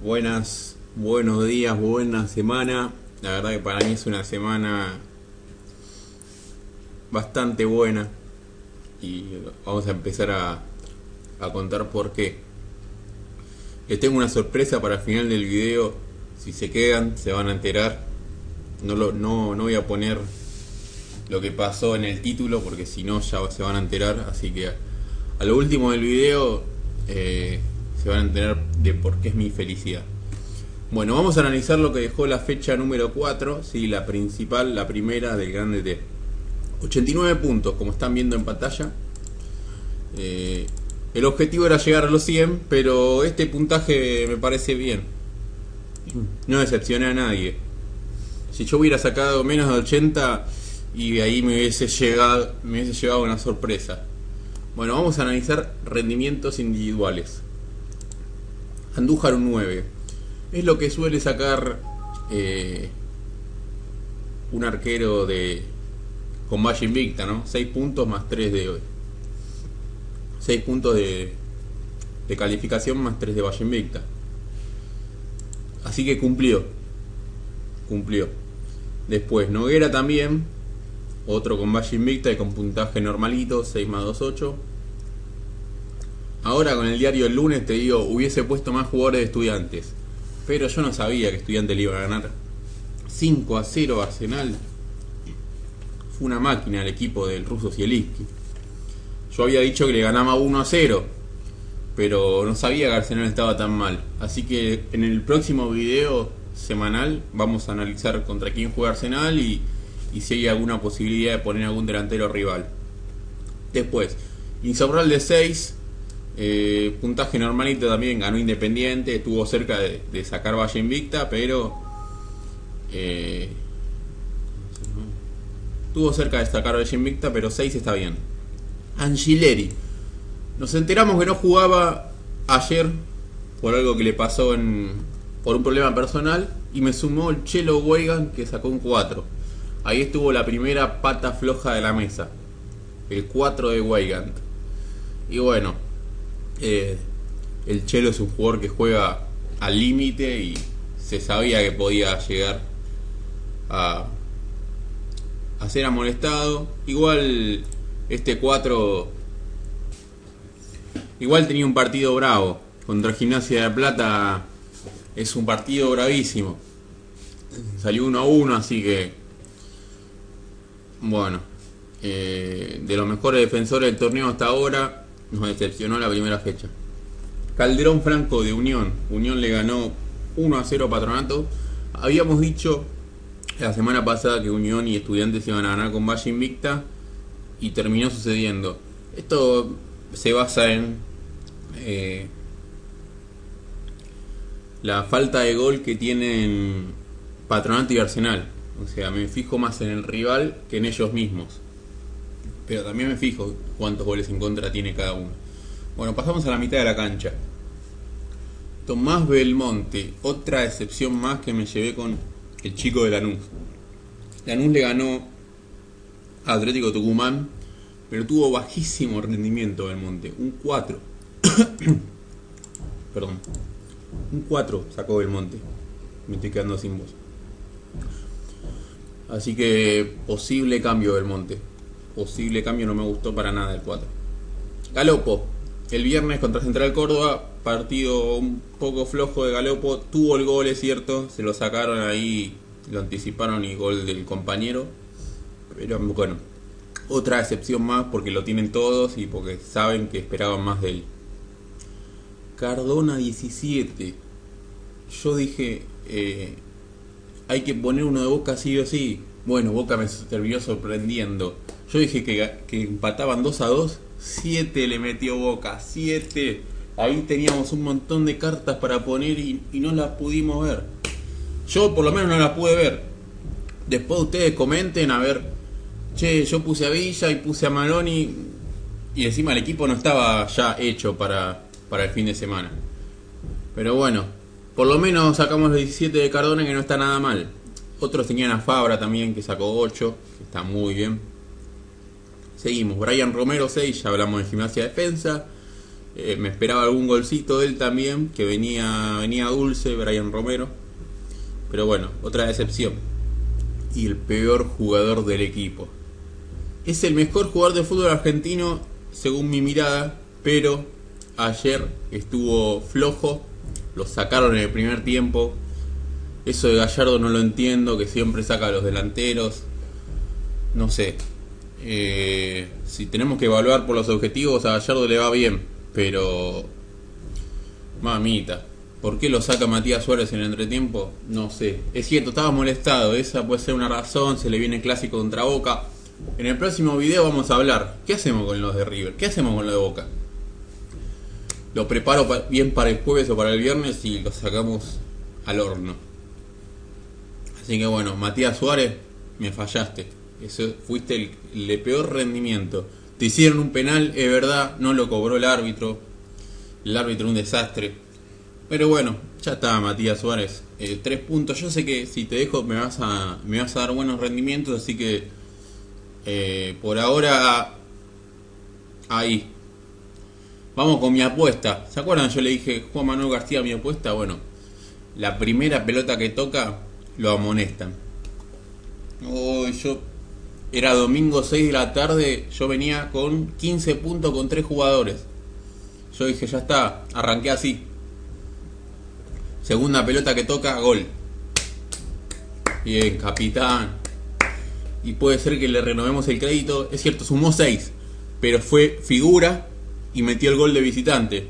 Buenas, buenos días, buena semana. La verdad que para mí es una semana bastante buena. Y vamos a empezar a, a contar por qué. Les tengo una sorpresa para el final del video. Si se quedan, se van a enterar. No, lo, no, no voy a poner lo que pasó en el título porque si no ya se van a enterar. Así que a lo último del video eh, se van a enterar de por qué es mi felicidad. Bueno, vamos a analizar lo que dejó la fecha número 4, ¿sí? la principal, la primera del Grande T. 89 puntos, como están viendo en pantalla. Eh, el objetivo era llegar a los 100, pero este puntaje me parece bien. No decepcioné a nadie. Si yo hubiera sacado menos de 80 y ahí me hubiese llegado, me hubiese llevado una sorpresa. Bueno, vamos a analizar rendimientos individuales. Andújar un 9. Es lo que suele sacar eh, un arquero de con Valle Invicta, ¿no? 6 puntos más 3 de hoy. 6 puntos de, de calificación más 3 de Valle Invicta. Así que cumplió. Cumplió. Después Noguera también. Otro con Valle Invicta y con puntaje normalito, 6 más 2, 8. Ahora con el diario el lunes te digo, hubiese puesto más jugadores de estudiantes. Pero yo no sabía que estudiante le iba a ganar 5 a 0 a Arsenal. Fue una máquina el equipo del ruso Zielinski. Yo había dicho que le ganaba 1 a 0. Pero no sabía que Arsenal estaba tan mal. Así que en el próximo video semanal vamos a analizar contra quién juega Arsenal y, y si hay alguna posibilidad de poner algún delantero rival. Después, Insobral de 6, eh, puntaje normalito también, ganó Independiente, estuvo cerca de, sacar Valle Invicta, pero eh, estuvo cerca de sacar Valle Invicta, pero 6 está bien. Angileri, nos enteramos que no jugaba ayer por algo que le pasó en, por un problema personal y me sumó el Chelo Weigan que sacó un 4. Ahí estuvo la primera pata floja de la mesa. El 4 de Weigand. Y bueno, eh, el Chelo es un jugador que juega al límite y se sabía que podía llegar a, ser amonestado. Igual este 4 igual tenía un partido bravo. Contra Gimnasia de Plata es un partido bravísimo. Salió 1 a 1, así que bueno, eh, de los mejores defensores del torneo hasta ahora, nos decepcionó la primera fecha. Calderón Franco de Unión. Unión le ganó 1 a 0 a Patronato. Habíamos dicho la semana pasada que Unión y Estudiantes iban a ganar con Valle Invicta y terminó sucediendo. Esto se basa en eh, la falta de gol que tienen Patronato y Arsenal. O sea, me fijo más en el rival que en ellos mismos. Pero también me fijo cuántos goles en contra tiene cada uno. Bueno, pasamos a la mitad de la cancha. Tomás Belmonte, otra excepción más que me llevé con el chico de Lanús. Lanús le ganó a Atlético Tucumán, pero tuvo bajísimo rendimiento Belmonte, un 4. Perdón. Un 4 sacó Belmonte. Me estoy quedando sin voz. Así que posible cambio del monte. Posible cambio no me gustó para nada el 4. Galopo. El viernes contra Central Córdoba. Partido un poco flojo de Galopo. Tuvo el gol, es cierto. Se lo sacaron ahí. Lo anticiparon y gol del compañero. Pero bueno. Otra excepción más porque lo tienen todos y porque saben que esperaban más de él. Cardona 17. Yo dije... Eh, hay que poner uno de Boca sí o sí. Bueno, Boca me terminó sorprendiendo. Yo dije que, empataban 2 a 2. 7 le metió Boca. 7. Ahí teníamos un montón de cartas para poner y, no las pudimos ver. Yo por lo menos no las pude ver. Después ustedes comenten a ver. Che, yo puse a Villa y puse a Maloni. Y encima el equipo no estaba ya hecho para, para el fin de semana. Pero bueno, por lo menos sacamos los 17 de Cardona que no está nada mal. Otros tenían a Fabra también que sacó 8, que está muy bien. Seguimos, Brian Romero 6, ya hablamos de gimnasia defensa. Eh, me esperaba algún golcito de él también, que venía, venía dulce, Brian Romero. Pero bueno, otra decepción. Y el peor jugador del equipo. Es el mejor jugador de fútbol argentino, según mi mirada, pero ayer estuvo flojo. Lo sacaron en el primer tiempo. Eso de Gallardo no lo entiendo, que siempre saca a los delanteros. No sé. Eh, si tenemos que evaluar por los objetivos, a Gallardo le va bien pero. Mamita. ¿Por qué lo saca Matías Suárez en el entretiempo? No sé. Es cierto, estaba molestado. Esa puede ser una razón. Se le viene clásico contra Boca. En el próximo video vamos a hablar. ¿Qué hacemos con los de River? ¿Qué hacemos con los de Boca? Lo preparo bien para el jueves o para el viernes y lo sacamos al horno. Así que bueno, Matías Suárez, me fallaste. Eso fuiste el, el peor rendimiento. Te hicieron un penal, es verdad, no lo cobró el árbitro. El árbitro un desastre. Pero bueno, ya está Matías Suárez. Eh, tres puntos. Yo sé que si te dejo me vas a, me vas a dar buenos rendimientos, así que eh, por ahora ahí. Vamos con mi apuesta. ¿Se acuerdan? Yo le dije Juan Manuel García mi apuesta. Bueno, la primera pelota que toca lo amonestan. Oh, yo era domingo 6 de la tarde, yo venía con 15 puntos con 3 jugadores. Yo dije, ya está, arranqué así. Segunda pelota que toca, gol. Bien, capitán. Y puede ser que le renovemos el crédito. Es cierto, sumó 6, pero fue figura y metió el gol de visitante.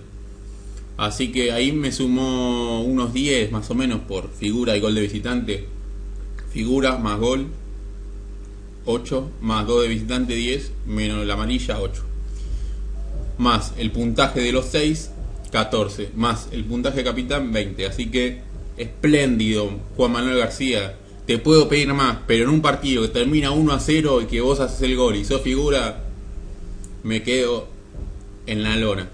Así que ahí me sumó unos 10 más o menos por figura y gol de visitante. Figura más gol 8, más 2 de visitante 10, menos la amarilla 8. Más el puntaje de los 6, 14. Más el puntaje de capitán 20. Así que espléndido Juan Manuel García. Te puedo pedir más, pero en un partido que termina 1 a 0 y que vos haces el gol y sos figura, me quedo en la lona.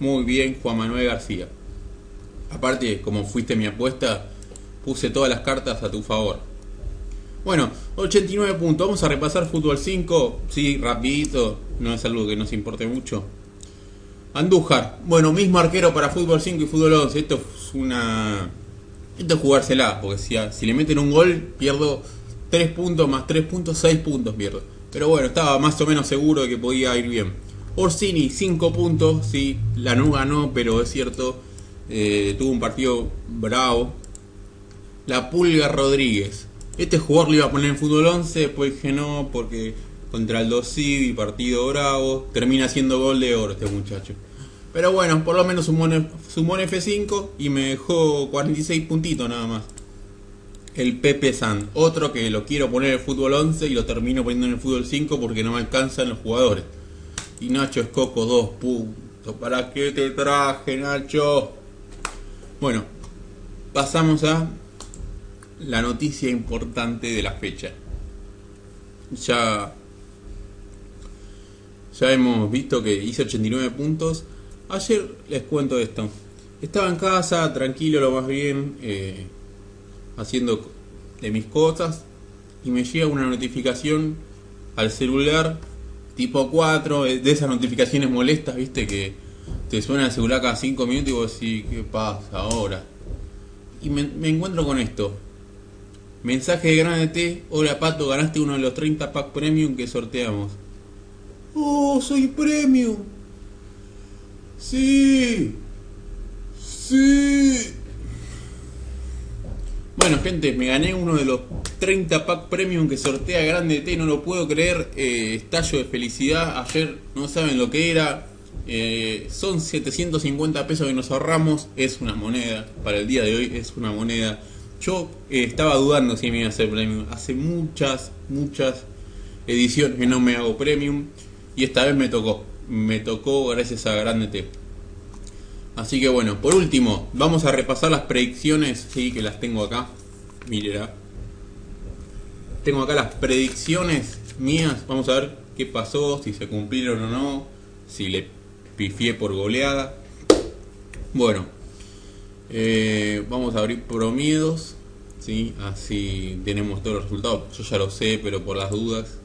Muy bien, Juan Manuel García. Aparte, como fuiste mi apuesta, puse todas las cartas a tu favor. Bueno, 89 puntos. Vamos a repasar fútbol 5. Sí, rapidito. No es algo que nos importe mucho. Andújar. Bueno, mismo arquero para fútbol 5 y fútbol 11. Esto es una... Esto es jugársela. Porque si, si le meten un gol, pierdo 3 puntos más 3 puntos, 6 puntos pierdo. Pero bueno, estaba más o menos seguro de que podía ir bien. Orsini, 5 puntos. Sí, la no ganó, pero es cierto. Eh, tuvo un partido bravo. La Pulga Rodríguez. Este jugador lo iba a poner en fútbol 11, después dije no, porque contra el 2 y partido bravo, termina siendo gol de oro este muchacho. Pero bueno, por lo menos sumó, en F5 y me dejó 46 puntitos nada más. El Pepe San, otro que lo quiero poner en fútbol 11 y lo termino poniendo en el fútbol 5 porque no me alcanzan los jugadores. Y Nacho Escoco, 2 puntos. ¿Para qué te traje, Nacho? Bueno, pasamos a la noticia importante de la fecha. Ya, ya hemos visto que hice 89 puntos. Ayer les cuento esto. Estaba en casa, tranquilo, lo más bien, eh, haciendo de mis cosas, y me llega una notificación al celular tipo 4, de esas notificaciones molestas, viste, que te suena el celular cada 5 minutos y vos decís, ¿qué pasa ahora? Y me encuentro con esto. Mensaje de Grande T. Hola Pato, ganaste uno de los 30 pack premium que sorteamos. Oh, soy premium. Sí. Sí. Bueno, gente, me gané uno de los 30 pack premium que sortea Grande T. No lo puedo creer. Eh, estallo de felicidad. Ayer no saben lo que era. Eh, son 750 pesos que nos ahorramos. Es una moneda. Para el día de hoy es una moneda. Yo eh, estaba dudando si me iba a hacer premium. Hace muchas, muchas ediciones que no me hago premium. Y esta vez me tocó. Me tocó gracias a Grande T. Así que bueno, por último, vamos a repasar las predicciones. Sí, que las tengo acá. Mira. Tengo acá las predicciones mías. Vamos a ver qué pasó, si se cumplieron o no. Si le pifié por goleada. Bueno, eh, vamos a abrir promiedos, ¿sí? así tenemos todos los resultados. Yo ya lo sé, pero por las dudas,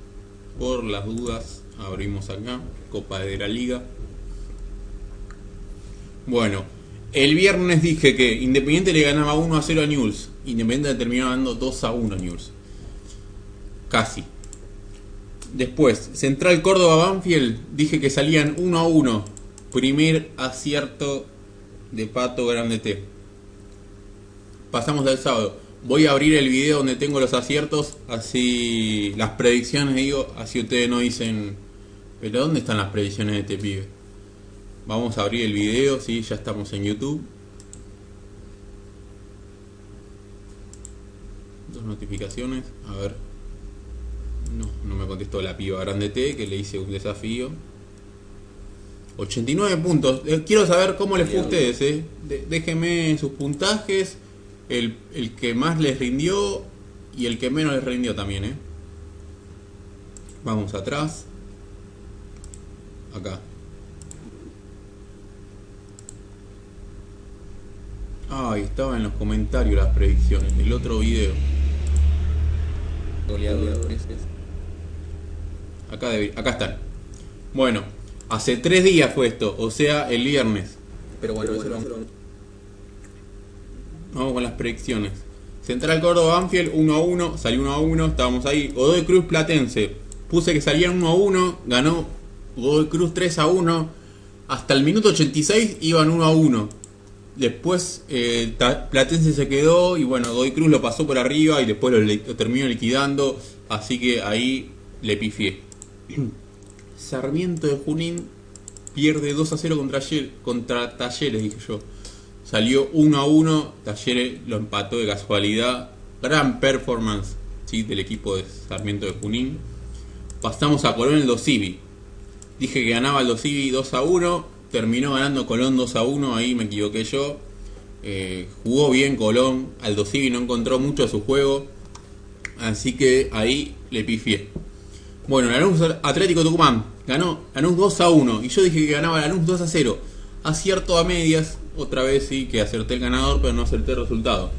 por las dudas, abrimos acá, Copa de la Liga. Bueno, el viernes dije que Independiente le ganaba 1 a 0 a News. Independiente terminó ganando 2 a 1 a News. Casi. Después, Central Córdoba Banfield, dije que salían 1 a 1. Primer acierto de Pato Grande T. Pasamos del sábado. Voy a abrir el video donde tengo los aciertos, así las predicciones digo, así ustedes no dicen, pero ¿dónde están las predicciones de este pibe? Vamos a abrir el video, sí, ya estamos en YouTube. Dos notificaciones, a ver. No, no me contestó la piba grande T, que le hice un desafío. 89 puntos. Eh, quiero saber cómo les fue a ustedes, eh. déjenme sus puntajes el, el, que más les rindió y el que menos les rindió también, ¿eh? Vamos atrás. Acá. Ay, estaba en los comentarios las predicciones, el otro video. Acá, acá están. Bueno, hace tres días fue esto, o sea, el viernes. Pero bueno, Pero bueno eso Vamos con las predicciones. Central Córdoba Banfield 1 a 1, salió 1 a 1, estábamos ahí. Godoy Cruz Platense, puse que salían 1 a 1, ganó Godoy Cruz 3 a 1. Hasta el minuto 86 iban 1 a 1. Después eh, Platense se quedó y bueno, Godoy Cruz lo pasó por arriba y después lo, terminó liquidando. Así que ahí le pifié. Sarmiento de Junín pierde 2 a 0 contra, contra Talleres, dije yo. Salió 1 a 1, Talleres lo empató de casualidad. Gran performance ¿sí? del equipo de Sarmiento de Junín. Pasamos a Colón el Dosivi. Dije que ganaba el Dosivi 2 a 1. Terminó ganando Colón 2 a 1. Ahí me equivoqué yo. Eh, jugó bien Colón. Aldo Civi no encontró mucho su juego. Así que ahí le pifié. Bueno, Lanús Atlético Tucumán ganó Lanús 2 a 1. Y yo dije que ganaba Lanús 2 a 0. Acierto a medias otra vez sí que acerté el ganador, pero no acerté el resultado.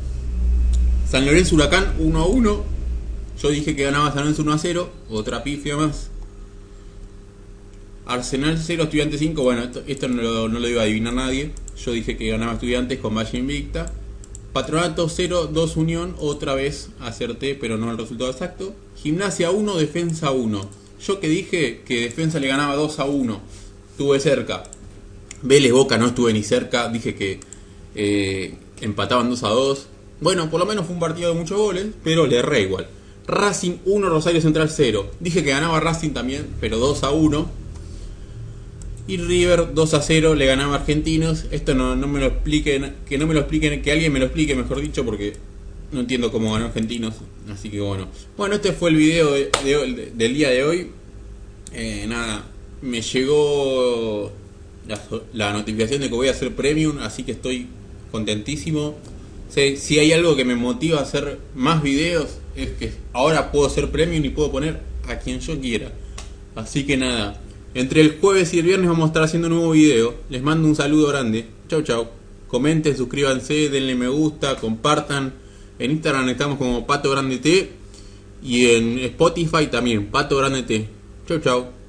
San Lorenzo Huracán 1 a 1. Yo dije que ganaba San Lorenzo 1 a 0. Otra pifia más. Arsenal 0, Estudiantes 5. Bueno, esto, no, lo, iba a adivinar nadie. Yo dije que ganaba Estudiantes con Valle Invicta. Patronato 0, 2 Unión. Otra vez acerté, pero no el resultado exacto. Gimnasia 1, Defensa 1. Yo que dije que Defensa le ganaba 2 a 1. Tuve cerca. Vélez Boca no estuve ni cerca, dije que eh, empataban 2 a 2. Bueno, por lo menos fue un partido de muchos goles, pero le erré igual. Racing 1, Rosario Central 0. Dije que ganaba Racing también, pero 2 a 1. Y River 2 a 0 le ganaba a Argentinos. Esto no, me lo expliquen, que no me lo expliquen, que alguien me lo explique mejor dicho, porque no entiendo cómo ganó Argentinos. Así que bueno. Bueno, este fue el video del día de hoy. Eh, nada, me llegó la, notificación de que voy a hacer premium, así que estoy contentísimo. si hay algo que me motiva a hacer más videos, es que ahora puedo ser premium y puedo poner a quien yo quiera. Así que nada, entre el jueves y el viernes vamos a estar haciendo un nuevo video. Les mando un saludo grande. Chau chau. Comenten, suscríbanse, denle me gusta, compartan. En Instagram estamos como Pato Grande T. Y en Spotify también, Pato Grande T. Chau chau.